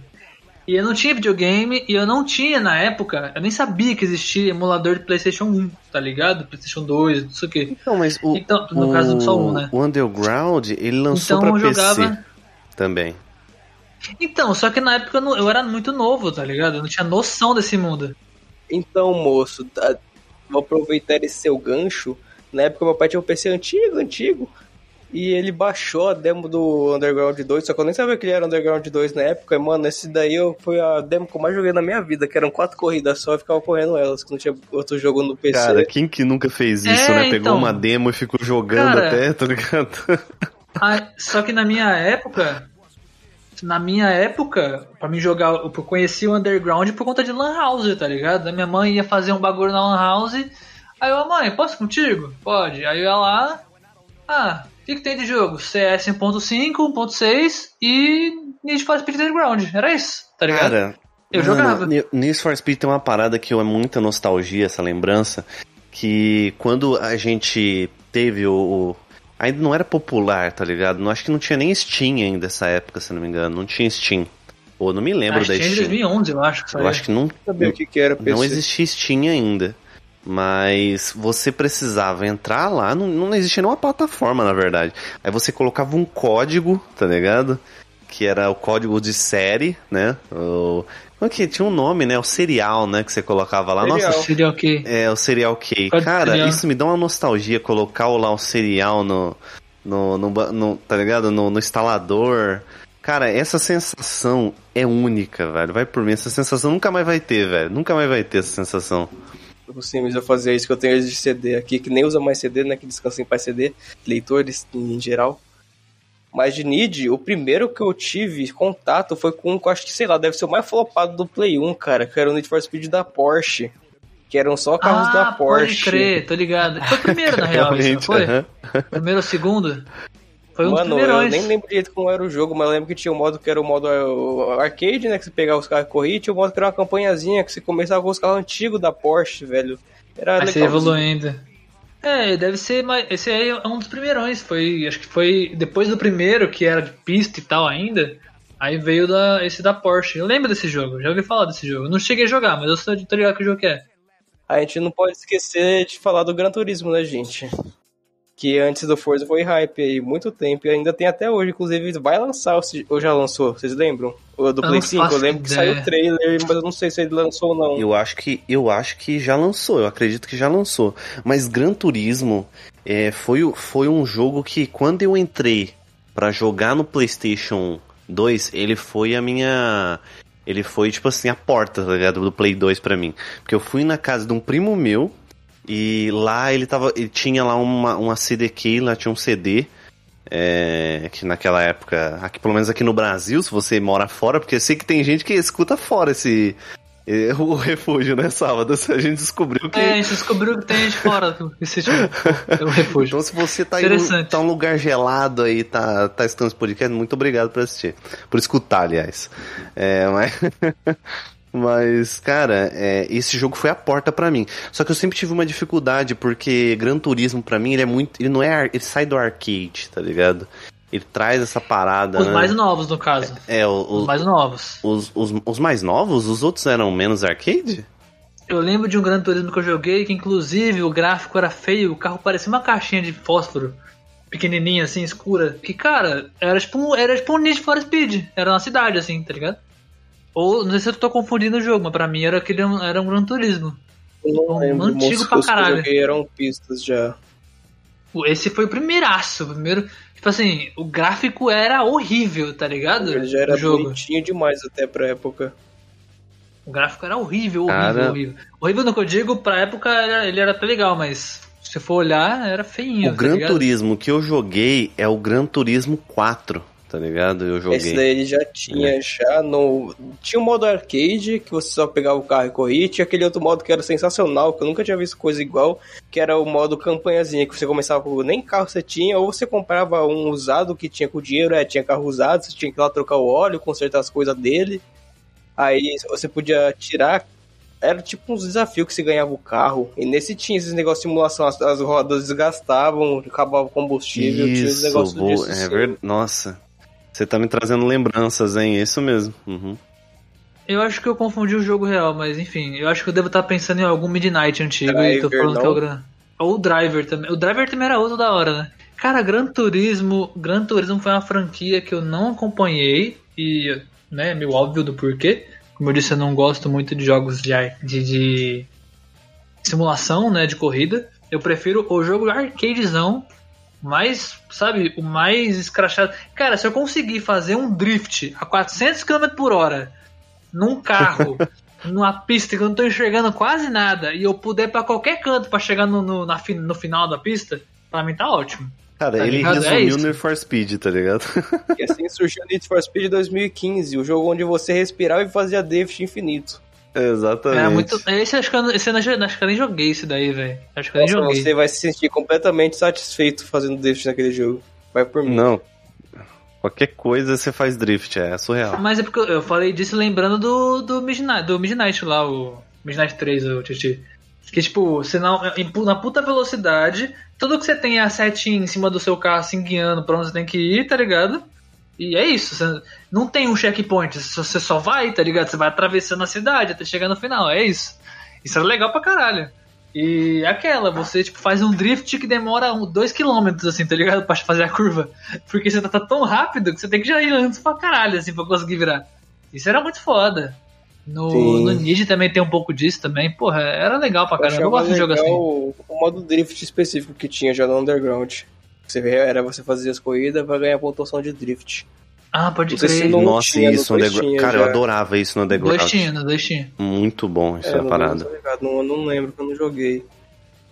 E eu não tinha videogame e eu não tinha na época, eu nem sabia que existia emulador de PlayStation 1, tá ligado? PlayStation 2, não sei o que. Então, mas o, Então, no o, caso, só um, né? o Underground, ele lançou Então pra eu PC jogava. também. Então, só que na época eu, não- eu era muito novo, tá ligado? Eu não tinha noção desse mundo. Então, moço, tá- vou aproveitar esse seu gancho. Na época, meu pai tinha um PC antigo, antigo. E ele baixou a demo do Underground 2, só que eu nem sabia que ele era Underground 2 na época. E, mano, esse daí eu, foi a demo que eu mais joguei na minha vida, que eram quatro corridas só e ficava correndo elas, que não tinha outro jogo no PC. Cara, quem que nunca fez isso, É, né? Pegou então. uma demo e ficou jogando Cara, até, tá ligado? Ah, só que na minha época, na minha época, pra mim jogar, eu conheci o Underground por conta de Lan House, tá ligado? A minha mãe ia fazer um bagulho na Lan House, aí eu, mãe, posso contigo? Pode. Aí eu ia lá, ah, o que, que tem de jogo? CS 1.5, 1.6 e Need for Speed Underground. Era isso, tá ligado? Cara, Eu mano, jogava. Ne- Need for Speed tem uma parada que é muita nostalgia, essa lembrança, que quando a gente teve o... o- Ainda não era popular, tá ligado? Não, acho que não tinha nem Steam ainda nessa época, se não me engano. Não tinha Steam. Ou não me lembro Acho da que tinha em Steam. 2011, eu acho. que Eu acho que não, sabia o que, que era PC. não existia Steam ainda. Mas você precisava entrar lá, não, não existia nenhuma plataforma, na verdade. Aí você colocava um código, tá ligado? Que era o código de série, né? O, como é que tinha um nome, né? O serial, né? Que você colocava lá. Serial. Nossa, Seria o quê? é o serial key. Código Cara, serial. isso me dá uma nostalgia colocar lá o serial no, no, no, no- tá ligado? No, no instalador. Cara, essa sensação é única, velho. Vai por mim, essa sensação nunca mais vai ter, velho. Nunca mais vai ter essa sensação. O Sims eu fazia isso que eu tenho eles de CD aqui, que nem usa mais CD, né? Que descansa em paz CD, leitores em geral. Mas de Need, o primeiro que eu tive contato foi com, um que eu acho que, sei lá, deve ser o mais flopado do Play 1, cara, que era o Need for Speed da Porsche. Que eram só carros ah, da Porsche. pode crer, tô ligado. Foi o primeiro, na [LAUGHS] real, isso, não foi? aham. Primeiro ou segundo? Foi um Mano, dos eu nem lembro direito como era o jogo, mas eu lembro que tinha um modo que era o modo uh, arcade, né? Que você pegava os carros e corria, e tinha um modo que era uma campanhazinha, que você começava com os carros antigos da Porsche, velho. Era Aí você legal. evoluindo. É, deve ser, mas esse aí é um dos primeirões. Foi, acho que foi depois do primeiro, que era de pista e tal ainda. Aí veio da, esse da Porsche. Eu lembro desse jogo, já ouvi falar desse jogo. Não cheguei a jogar, mas eu sou tô ligado que jogo que é. A gente não pode esquecer de falar do Gran Turismo, né, gente? Que antes do Forza foi hype aí, muito tempo, e ainda tem até hoje, inclusive vai lançar, ou já lançou, vocês lembram? O do Eu Play não 5, eu lembro que ideia. saiu o trailer, mas eu não sei se ele lançou ou não. Eu acho que eu acho que já lançou, eu acredito que já lançou. Mas Gran Turismo é, foi, foi um jogo que quando eu entrei pra jogar no PlayStation 2, ele foi a minha ele foi tipo assim a porta, tá ligado, do Play 2 pra mim. Porque eu fui na casa de um primo meu e lá ele tava ele tinha lá uma uma CDK, lá tinha um CD é, que naquela época, aqui, pelo menos aqui no Brasil, se você mora fora, porque eu sei que tem gente que escuta fora esse é, o [LAUGHS] refúgio, né, sábado? A gente descobriu que. É, a gente descobriu que tem gente fora que se chama é o refúgio. Então, se você tá em um, tá um lugar gelado aí, tá, tá escutando esse podcast, muito obrigado por assistir. Por escutar, aliás. É, mas. [LAUGHS] Mas, cara, é, esse jogo foi a porta pra mim. Só que eu sempre tive uma dificuldade, porque Gran Turismo, pra mim, ele é muito. Ele não é. Ele sai do arcade, tá ligado? Ele traz essa parada. Os né? mais novos, no caso. É, o- Os os, mais novos. os, os, os mais novos? Os outros eram menos arcade? Eu lembro de um Gran Turismo que eu joguei, que inclusive o gráfico era feio, o carro parecia uma caixinha de fósforo, pequenininha assim, escura. Que, cara, era tipo, um- era tipo um Need for Speed, era uma cidade assim, tá ligado? Ou, não sei se eu tô confundindo o jogo, mas pra mim era, aquele, era um Gran Turismo. Eu não Um lembro, antigo pra os que eu caralho. joguei eram pistas já. Esse foi o primeiraço, o primeiro... Tipo assim, o gráfico era horrível, tá ligado? Ele já era jogo. bonitinho demais até pra época. O gráfico era horrível, horrível, Cara- horrível. Horrível no que eu digo, pra época ele era até legal, mas se você for olhar, era feinho. O tá Gran ligado? Turismo que eu joguei é o Gran Turismo 4, tá ligado? Eu joguei. Esse daí ele já tinha já no. Tinha o modo arcade, que você só pegava o carro e corria, e tinha aquele outro modo que era sensacional, que eu nunca tinha visto coisa igual, que era o modo campanhazinha, que você começava com nem carro você tinha, ou você comprava um usado que tinha com dinheiro, é, tinha carro usado, você tinha que ir lá trocar o óleo, consertar as coisas dele. Aí você podia tirar. Era tipo uns desafios que você ganhava o carro. E nesse tinha esses negócios de simulação, as, as rodas desgastavam, acabava o combustível, tinha os Isso, negócios vou... disso. é verdade. Nossa, você tá me trazendo lembranças, hein? Isso mesmo. Uhum. Eu acho que eu confundi o jogo real, mas enfim, eu acho que eu devo estar pensando em algum Midnight antigo e tô Driver, falando que é o não? Gran. Ou o Driver também. O Driver também era outro da hora, né? Cara, Gran Turismo. Gran Turismo foi uma franquia que eu não acompanhei e, né, é meio óbvio do porquê. Como eu disse, eu não gosto muito de jogos de, de, de simulação, né, de corrida. Eu prefiro o jogo arcadezão, mais, sabe, o mais escrachado. Cara, se eu conseguir fazer um drift a 400 km por hora num carro, [LAUGHS] numa pista que eu não tô enxergando quase nada, e eu puder pra qualquer canto pra chegar no, no, na no final da pista, pra mim tá ótimo. Cara, Tá ele ligado? É resumiu Need for Speed, tá ligado? E assim surgiu o Need for Speed 2015, o jogo onde você respirava e fazia drift infinito. Exatamente. Era muito. Esse acho que eu, esse acho que eu nem joguei esse daí, velho. Acho que eu nem Nossa, joguei. você vai se sentir completamente satisfeito fazendo drift naquele jogo. Vai por mim. Não. Qualquer coisa você faz drift, é surreal. Mas é porque eu- falei disso lembrando do, do, Midnight, do Midnight lá, o Midnight 3, o Titi. Que tipo, você não, na puta velocidade, tudo que você tem é a setinha em cima do seu carro, assim, guiando pra onde você tem que ir, tá ligado? E é isso, você não tem um checkpoint, você só vai, tá ligado? Você vai atravessando a cidade até chegar no final, é isso. Isso é legal pra caralho. E aquela, você tipo, faz um drift que demora 2km, assim, tá ligado? Pra fazer a curva. Porque você tá, tão rápido que você tem que já ir antes pra caralho, assim, pra conseguir virar. Isso era muito foda. No, Sim. no Nid também tem um pouco disso também. Porra, era legal pra caramba. Eu gosto de jogo legal assim. o, o modo drift específico que tinha já no Underground. Você vê, era você fazer as corridas pra ganhar pontuação de drift. Ah, pode Não sei se crer. não- Nossa, tinha, isso no Cara, eu já. adorava isso no Underground. Dois tinha, no dois tinha. Muito bom isso é, parada. Ligado, não, não lembro que eu não joguei.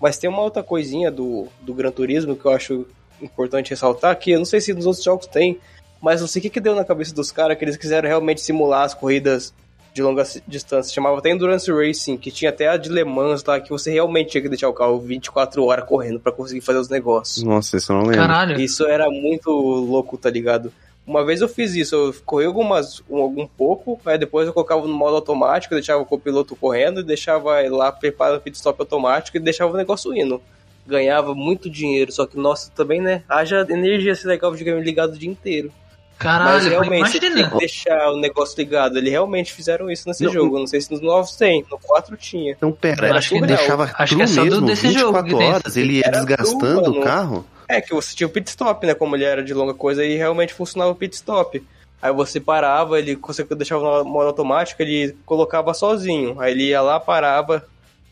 Mas tem uma outra coisinha do, do Gran Turismo que eu acho importante ressaltar, que eu não sei se nos outros jogos tem, mas não sei o que, que deu na cabeça dos caras que eles quiseram realmente simular as corridas de longa ci- distância. Chamava até Endurance Racing, que tinha até a de Le Mans lá, que você realmente tinha que deixar o carro 24 horas correndo pra conseguir fazer os negócios. Nossa, isso eu não lembro. Caralho. Isso era muito louco, tá ligado? Uma vez eu fiz isso, eu corri algumas, um, algum pouco, aí depois eu colocava no modo automático, deixava o copiloto correndo e deixava ele lá preparando o pit stop automático e deixava o negócio indo. Ganhava muito dinheiro, só que, nossa, também, né? Haja energia se legal o videogame ligado o dia inteiro. Mas Caralho, realmente, você tinha imagina. que deixar o negócio ligado. Eles realmente fizeram isso nesse Não, jogo. Não sei se nos novos tem, no 4 tinha. Então, pera, Eu acho que deixava Acho que é só mesmo, desse jogo 24 que tem horas, ele ia desgastando o carro? É que você tinha o pit stop, né? Como ele era de longa coisa e realmente funcionava o pit stop. Aí você parava, ele você deixava no modo automático, ele colocava sozinho. Aí ele ia lá, parava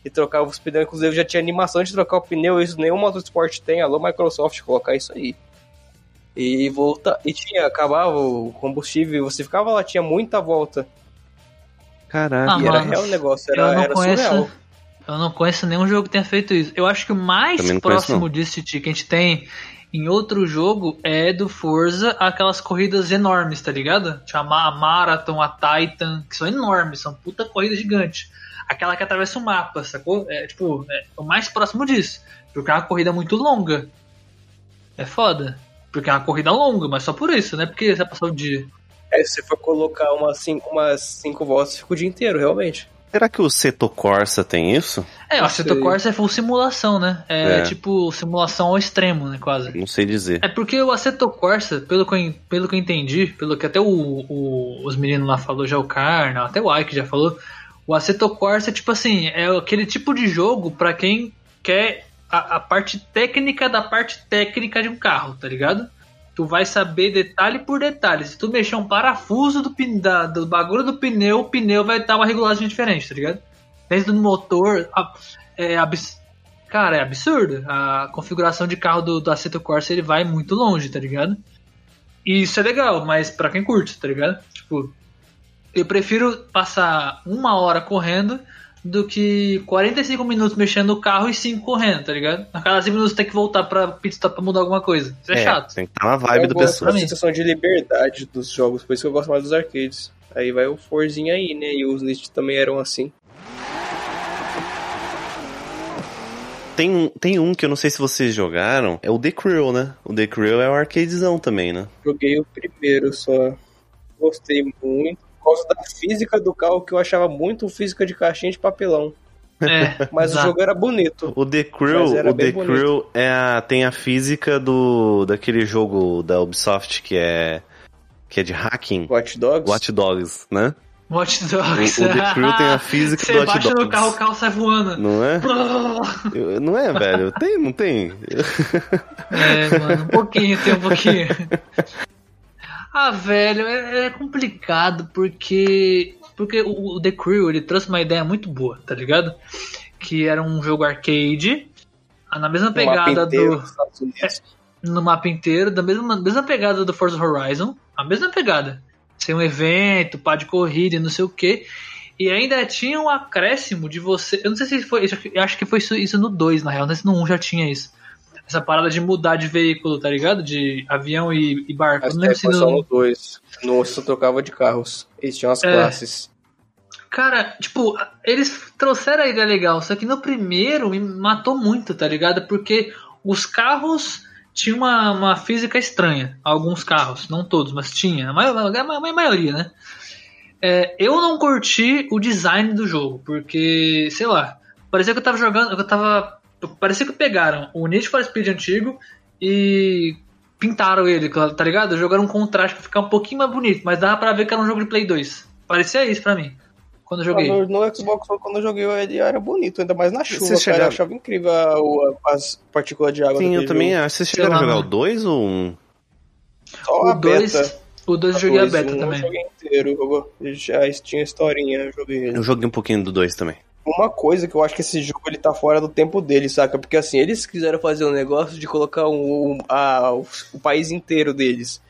e trocava os pneus. Inclusive já tinha animação de trocar o pneu, isso nenhum motorsport tem. Alô, Microsoft, colocar isso aí. E volta e tinha, acabava o combustível, você ficava lá, tinha muita volta. Caraca. Ah, e era mano, real o negócio, eu era, não era conheço. surreal. Eu não conheço nenhum jogo que tenha feito isso. Eu acho que o mais conheço, próximo não. disso, Titi, que a gente tem em outro jogo é do Forza, aquelas corridas enormes, tá ligado? A Ma- a Marathon, a Titan, que são enormes, são puta corrida gigante. Aquela que atravessa o mapa, sacou? É tipo, é o mais próximo disso. Porque é uma corrida muito longa. É foda. Porque é uma corrida longa, mas só por isso, né? Porque você vai passar o dia. Aí se você for colocar umas cinco, umas cinco voltas, fica o dia inteiro, realmente. Será que o Seto Corsa tem isso? É, o sei. Corsa é full simulação, né? É, É. tipo simulação ao extremo, né? Quase. Não sei dizer. É porque o Assetto Corsa, pelo que eu, pelo que eu entendi, pelo que até o, o- os meninos lá falou, já o Karna, até o Ike já falou, o Assetto Corsa é tipo assim, é aquele tipo de jogo pra quem quer a, a parte técnica da parte técnica de um carro, tá ligado? Tu vai saber detalhe por detalhe. Se tu mexer um parafuso do, pin- da- do bagulho do pneu, o pneu vai dar uma regulagem diferente, tá ligado? Dentro do motor, a- é abs... Cara, é absurdo. A configuração de carro do, do Assetto Corsa ele vai muito longe, tá ligado? E isso é legal, mas pra quem curte, tá ligado? Tipo, eu prefiro passar uma hora correndo do que 45 minutos mexendo no carro e 5 correndo, tá ligado? A cada 5 minutos tem que voltar pra pit stop pra mudar alguma coisa. Isso é, chato. Tem que estar na vibe eu do pessoal. da sensação de liberdade dos jogos, por isso que eu gosto mais dos arcades. Aí vai o Forzinho aí, né? E os List também eram assim. Tem, um- tem um que eu não sei se vocês jogaram, é o The Crew, né? O The Crew é o arcadezão também, né? Joguei o primeiro só. Gostei muito. Por causa da física do carro, que eu achava muito física de caixinha de papelão. É, [LAUGHS] Mas exato. o jogo era bonito. O The Crew, o The bonito. Crew é a, tem a física do daquele jogo da Ubisoft que é que é de hacking, Watch Dogs. Watch Dogs, né? Watch O, Dogs. o The Crew tem a física Você do Watch baixa Dogs. no carro, o carro sai voando. Não é? [LAUGHS] Eu- Não é, velho? Tem, não tem? É, mano, um pouquinho, tem um pouquinho. [LAUGHS] Ah, velho, é, é complicado porque porque o, o The Crew ele trouxe uma ideia muito boa, tá ligado? Que era um jogo arcade, ah, na mesma pegada inteiro do Unidos. no mapa inteiro, da mesma, mesma pegada do Forza Horizon, a mesma pegada. Ser um evento, pá de corrida e não sei o que. E ainda tinha um acréscimo de você. Eu não sei se foi. Eu acho que foi isso, isso no 2, na real. Não sei se no 1 já tinha isso. Essa parada de mudar de veículo, tá ligado? De avião e, e barco. Mas não lembro é, se só no. no 2. No só trocava de carros. Eles tinham as É. classes. Cara, tipo, eles trouxeram a ideia legal, só que no primeiro me matou muito, tá ligado? Porque os carros tinham uma, uma física estranha. Alguns carros, não todos, mas tinha. A, maior, a ma- a maioria, né? É, eu não curti o design do jogo, porque, sei lá, parecia que eu tava jogando. Eu tava. Parecia que pegaram o Need for Speed antigo e pintaram ele, tá ligado? Jogaram um contraste pra ficar um pouquinho mais bonito, mas dava pra ver que era um jogo de Play 2. Parecia isso pra mim, quando eu joguei. No, no Xbox, quando eu joguei, ele era bonito, ainda mais na chuva, Vocês cara. chegaram- Eu achava incrível a- o- as partículas de água Sim, eu também acho. Vocês chegaram a jogar o mano. 2 ou um? Só O a 2 beta. o dois eu A joguei a beta um também. Eu joguei inteiro. Eu, eu já tinha historinha, eu joguei ele. Eu joguei um pouquinho do 2 também. Uma coisa que eu acho que esse jogo ele tá fora do tempo dele, saca? Porque assim, eles quiseram fazer um negócio de colocar um, um- a- o, país inteiro deles.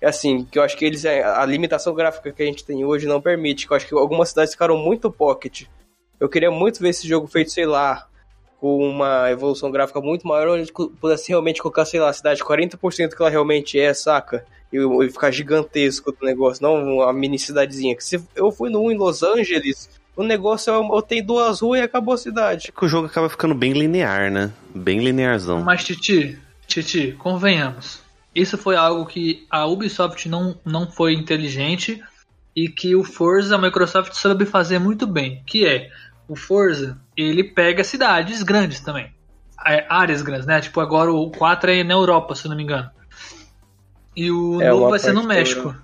É assim, que eu acho que eles a limitação gráfica que a gente tem hoje não permite. Que eu acho que algumas cidades ficaram muito pocket. Eu queria muito ver esse jogo feito, sei lá, com uma evolução gráfica muito maior, onde pudesse realmente colocar, sei lá, a cidade 40% que ela realmente é, saca? E, e ficar gigantesco o negócio, não uma mini cidadezinha. Que se eu fui no 1 em Los Angeles, o negócio é, eu tenho duas ruas e acabou a cidade. É que o jogo acaba ficando bem linear, né? Bem linearzão. Mas, Titi, Titi, convenhamos. Isso foi algo que a Ubisoft não, não foi inteligente e que o Forza, a Microsoft soube fazer muito bem. Que é, o Forza, ele pega cidades grandes também. É, Áreas grandes, né? Tipo, agora o 4 é na Europa, se não me engano. E o É, novo vai ser no México. Europa.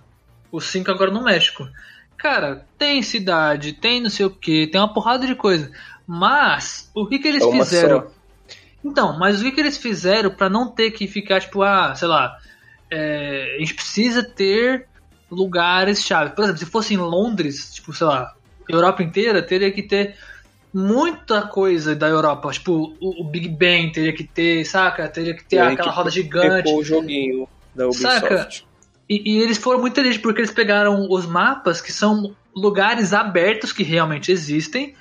O 5 agora no México. Cara, tem cidade, tem não sei o que, tem uma porrada de coisa. Mas, o que que eles É fizeram? só. Então, mas o que, que eles fizeram pra não ter que ficar, tipo, ah, sei lá, é, a gente precisa ter lugares-chave. Por exemplo, se fosse em Londres, tipo, sei lá, Europa inteira, teria que ter muita coisa da Europa. Tipo, o, Big Ben teria que ter, saca? Teria que ter Teria aquela que roda gigante. O joguinho da Ubisoft. Saca? E, e eles foram muito inteligentes porque eles pegaram os mapas que são lugares abertos que realmente existem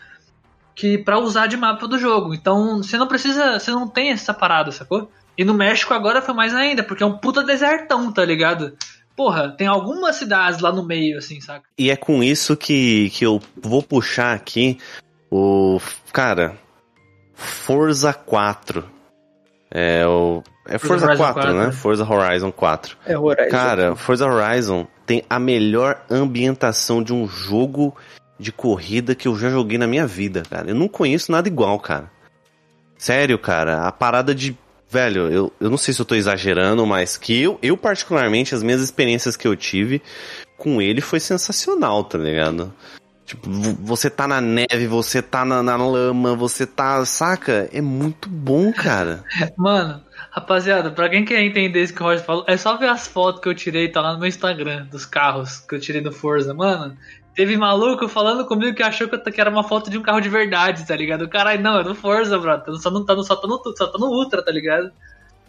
que para usar de mapa do jogo. Então você não precisa, você não tem essa parada, sacou? E no México agora foi mais ainda, porque é um puta desertão, tá ligado? Porra, tem algumas cidades lá no meio, assim, saca? E é com isso que, que eu vou puxar aqui o. Cara, Forza 4. É o. É Forza Forza, Horizon 4, 4, né? né? Forza Horizon 4. É Horizon. Cara, Forza Horizon tem a melhor ambientação de um jogo de corrida que eu já joguei na minha vida, cara. Eu não conheço nada igual, cara. Sério, cara. A parada de. Velho, eu, eu não sei se eu tô exagerando, mas que eu, eu, particularmente, as minhas experiências que eu tive com ele foi sensacional, tá ligado? Tipo, vo- você tá na neve, você tá na, na lama, você tá. Saca? É muito bom, cara. [LAUGHS] Mano, rapaziada, pra quem quer entender isso que o Roger falou, é só ver as fotos que eu tirei, tá lá no meu Instagram, dos carros que eu tirei do Forza. Mano, teve maluco falando comigo que achou que, era uma foto de um carro de verdade, tá ligado? Caralho, não, é do Forza, brother. Só não tá no, só tá no, só tá no Ultra, tá ligado?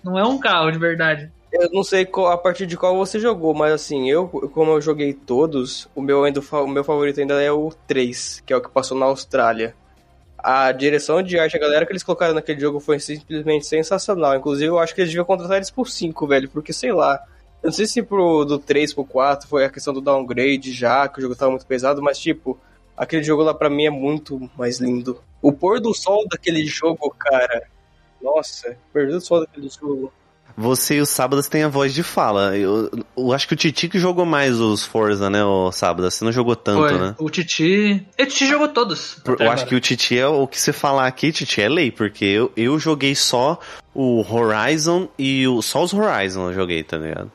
Não é um carro de verdade. Eu não sei a partir de qual você jogou, mas assim, eu, como eu joguei todos, o meu, ainda, o meu favorito ainda é o 3, que é o que passou na Austrália. A direção de arte, a galera que eles colocaram naquele jogo foi simplesmente sensacional. Inclusive, eu acho que eles deviam contratar eles por 5, velho, porque sei lá. Eu não sei se pro, do 3 pro 4 foi a questão do downgrade já, que o jogo tava muito pesado, mas tipo, aquele jogo lá pra mim é muito mais lindo. O pôr do sol daquele jogo, cara. Nossa, perdi o sol daquele jogo. Você e os sábados têm a voz de fala. Eu, eu acho que o Titi que jogou mais os Forza, né, o sábado. Você não jogou tanto, Foi. né? O Titi. E o Titi jogou todos. Eu acho agora. que o Titi é o que você falar aqui, Titi, é lei, porque eu, eu joguei só o Horizon e o, só os Horizon eu joguei, tá ligado?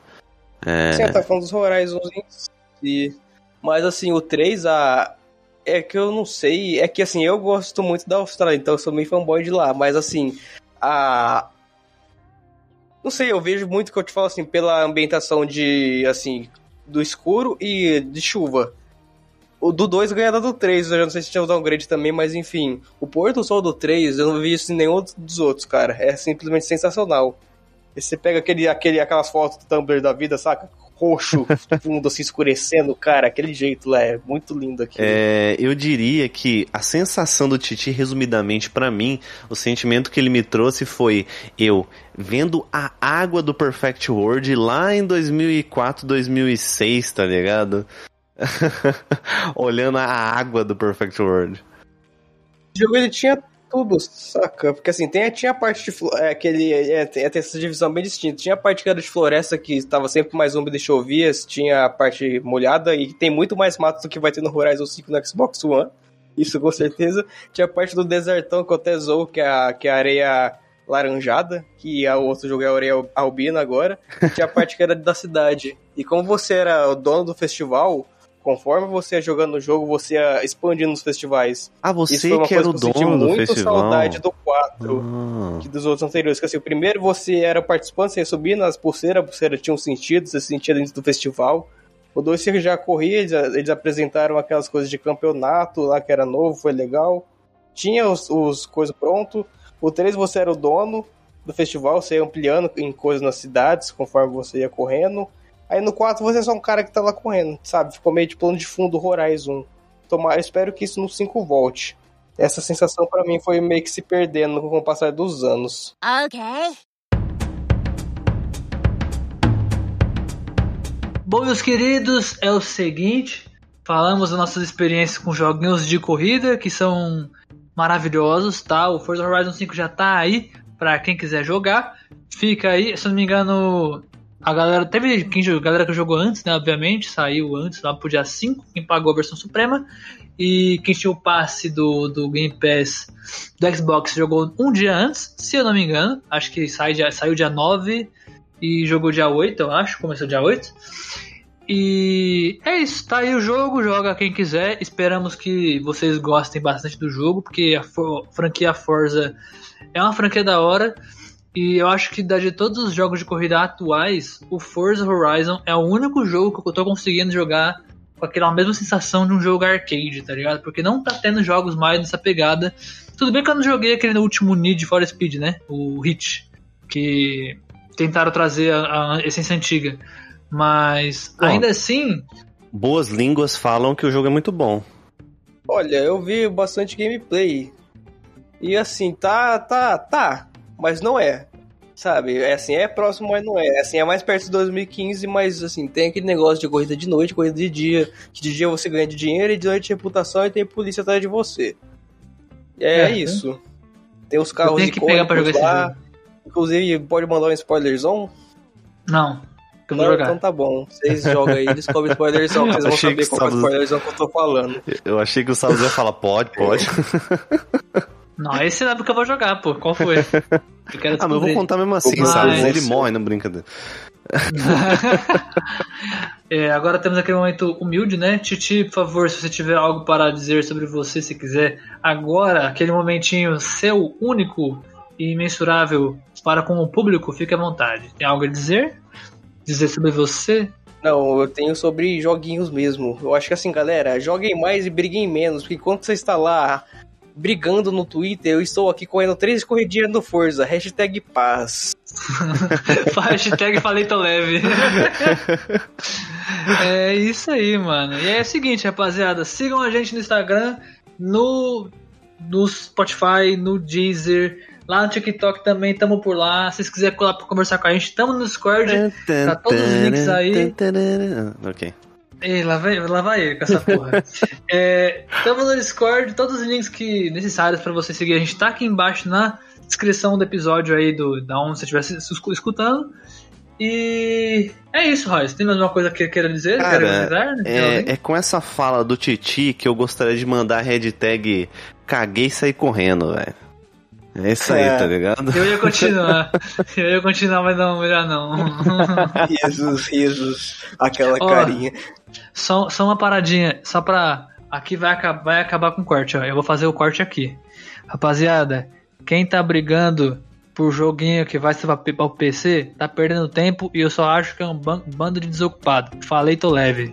É, Sim, tá falando dos Horizons em si. Mas assim, o 3, a... é que eu não sei. É que assim, eu gosto muito da Austrália, então eu sou meio fanboy de lá. Mas assim, a. Não sei, eu vejo muito que eu te falo assim, pela ambientação de. assim, do escuro e de chuva. O do 2 ganha da do 3, eu já não sei se tinha o downgrade também, mas enfim. O pôr do sol do 3, eu não vi isso em nenhum dos outros, cara. É simplesmente sensacional. E você pega aquele, aquele, aquelas fotos do Tumblr da vida, saca? Roxo, [LAUGHS] fundo assim escurecendo, cara, aquele jeito lá, é muito lindo aqui. é, eu diria que a sensação do Titi, resumidamente, pra mim, o sentimento que ele me trouxe foi eu vendo a água do Perfect World lá em 2004, 2006, tá ligado? [LAUGHS] Olhando a água do Perfect World. O jogo ele tinha tudo, saca? Porque assim, tem, tinha a parte de. É, aquele, é, tem, tem essa divisão bem distinta. Tinha a parte que era de floresta, que estava sempre mais úmida e chovia, tinha a parte molhada, e tem muito mais mato do que vai ter no Horizon 5 no Xbox One. Isso com certeza. Tinha a parte do desertão que eu até zoo, que é a, que é a areia laranjada, que a- o outro jogo é a areia albina agora. Tinha a parte que era da cidade. E como você era o dono do festival, conforme você ia jogando no jogo, você ia expandindo nos festivais. Ah, Isso você foi uma que era o coisa que eu senti dono do muito festival. saudade do 4 Ah. que dos outros anteriores. Que assim, o primeiro você era participante, você ia subir nas pulseiras, a pulseira tinha um sentido, você se sentia dentro do festival. O 2 você já corria, eles, eles apresentaram aquelas coisas de campeonato lá que era novo, foi legal. Tinha os, os coisas pronto. O 3 você era o dono do festival, você ia ampliando em coisas nas cidades conforme você ia correndo. Aí no 4 você é só um cara que tá lá correndo, sabe? Ficou meio de plano de fundo do Horizon. Tomar, eu espero que isso no 5 volte. Essa sensação pra mim foi meio que se perdendo com o passar dos anos. Okay. Bom, meus queridos, é o seguinte: falamos das nossas experiências com joguinhos de corrida que são maravilhosos, tá? O Forza Horizon 5 já tá aí pra quem quiser jogar. Fica aí, se eu não me engano, a galera teve quem a galera que jogou antes, né? Obviamente, saiu antes, lá pro dia 5, quem pagou a versão suprema. E quem tinha o passe do, do Game Pass do Xbox jogou um dia antes, se eu não me engano. Acho que sai dia, saiu dia 9 e jogou dia 8, eu acho, começou dia 8. E é isso, tá aí o jogo, joga quem quiser. Esperamos que vocês gostem bastante do jogo, porque a franquia Forza é uma franquia da hora. E eu acho que de todos os jogos de corrida atuais, o Forza Horizon é o único jogo que eu tô conseguindo jogar com aquela mesma sensação de um jogo arcade, tá ligado? Porque não tá tendo jogos mais nessa pegada. Tudo bem que eu não joguei aquele último Need for Speed, né? O Hit, que tentaram trazer a, a essência antiga. Mas bom, ainda assim. Boas línguas falam que o jogo é muito bom. Olha, eu vi bastante gameplay. E assim, tá, tá, tá. Mas não é. Sabe? É assim, é próximo, mas não é. é. Assim, é mais perto de 2015, mas assim, tem aquele negócio de corrida de noite, corrida de dia. Que de dia você ganha de dinheiro e de noite reputação e tem polícia atrás de você. É, é isso. Tem os carros de que pegar pra jogar lá. Esse jogo. Inclusive, pode mandar um spoilerzão? Não. Que eu vou jogar. Então tá bom. Vocês jogam aí, descobre spoilerzão, vocês vão saber qual é o spoilerzão que eu tô falando. Eu achei que o Salles ia falar, pode, pode. [LAUGHS] Não, esse não é porque eu vou jogar, pô. Qual foi? [LAUGHS] Eu quero ah, mas eu vou contar mesmo assim, mas... Salles. Ele morre, não brincadeira. [LAUGHS] é, agora temos aquele momento humilde, né? Titi, por favor, se você tiver algo para dizer sobre você, se quiser, agora, aquele momentinho seu, único e imensurável para com o público, fique à vontade. Tem algo a dizer? Dizer sobre você? Não, eu tenho sobre joguinhos mesmo. Eu acho que assim, galera, joguem mais e briguem menos, porque quando você está lá brigando no Twitter, eu estou aqui correndo três corridinhas no Forza. Hashtag paz. [LAUGHS] Hashtag falei tô leve. [LAUGHS] é isso aí, mano. E é o seguinte, rapaziada, sigam a gente no Instagram, no, no Spotify, no Deezer, lá no TikTok também, tamo por lá. Se vocês quiserem colar pra conversar com a gente, tamo no Discord, tá todos os links aí. Ok. Ei, lá vai, lá vai ele com essa porra. [LAUGHS] é, tamo no Discord, todos os links que necessários para você seguir. A gente tá aqui embaixo na descrição do episódio aí, do, da onde você estiver escutando. E é isso, Royce. Tem mais alguma coisa que queira dizer? Cara, dizer, né? é, é, com essa fala do Titi que eu gostaria de mandar a hashtag caguei e sair correndo, velho. É isso aí, é. tá ligado? Eu ia [LAUGHS] continuar. eu ia continuar, mas não, melhor não. [LAUGHS] risos, risos. Aquela carinha. Só, só uma paradinha, só pra. Aqui vai, acabar, vai acabar com o corte, ó. Eu vou fazer o corte aqui. Rapaziada, quem tá brigando por joguinho que vai ser pra o PC, tá perdendo tempo e eu só acho que é um bando de desocupado. Falei, tô leve.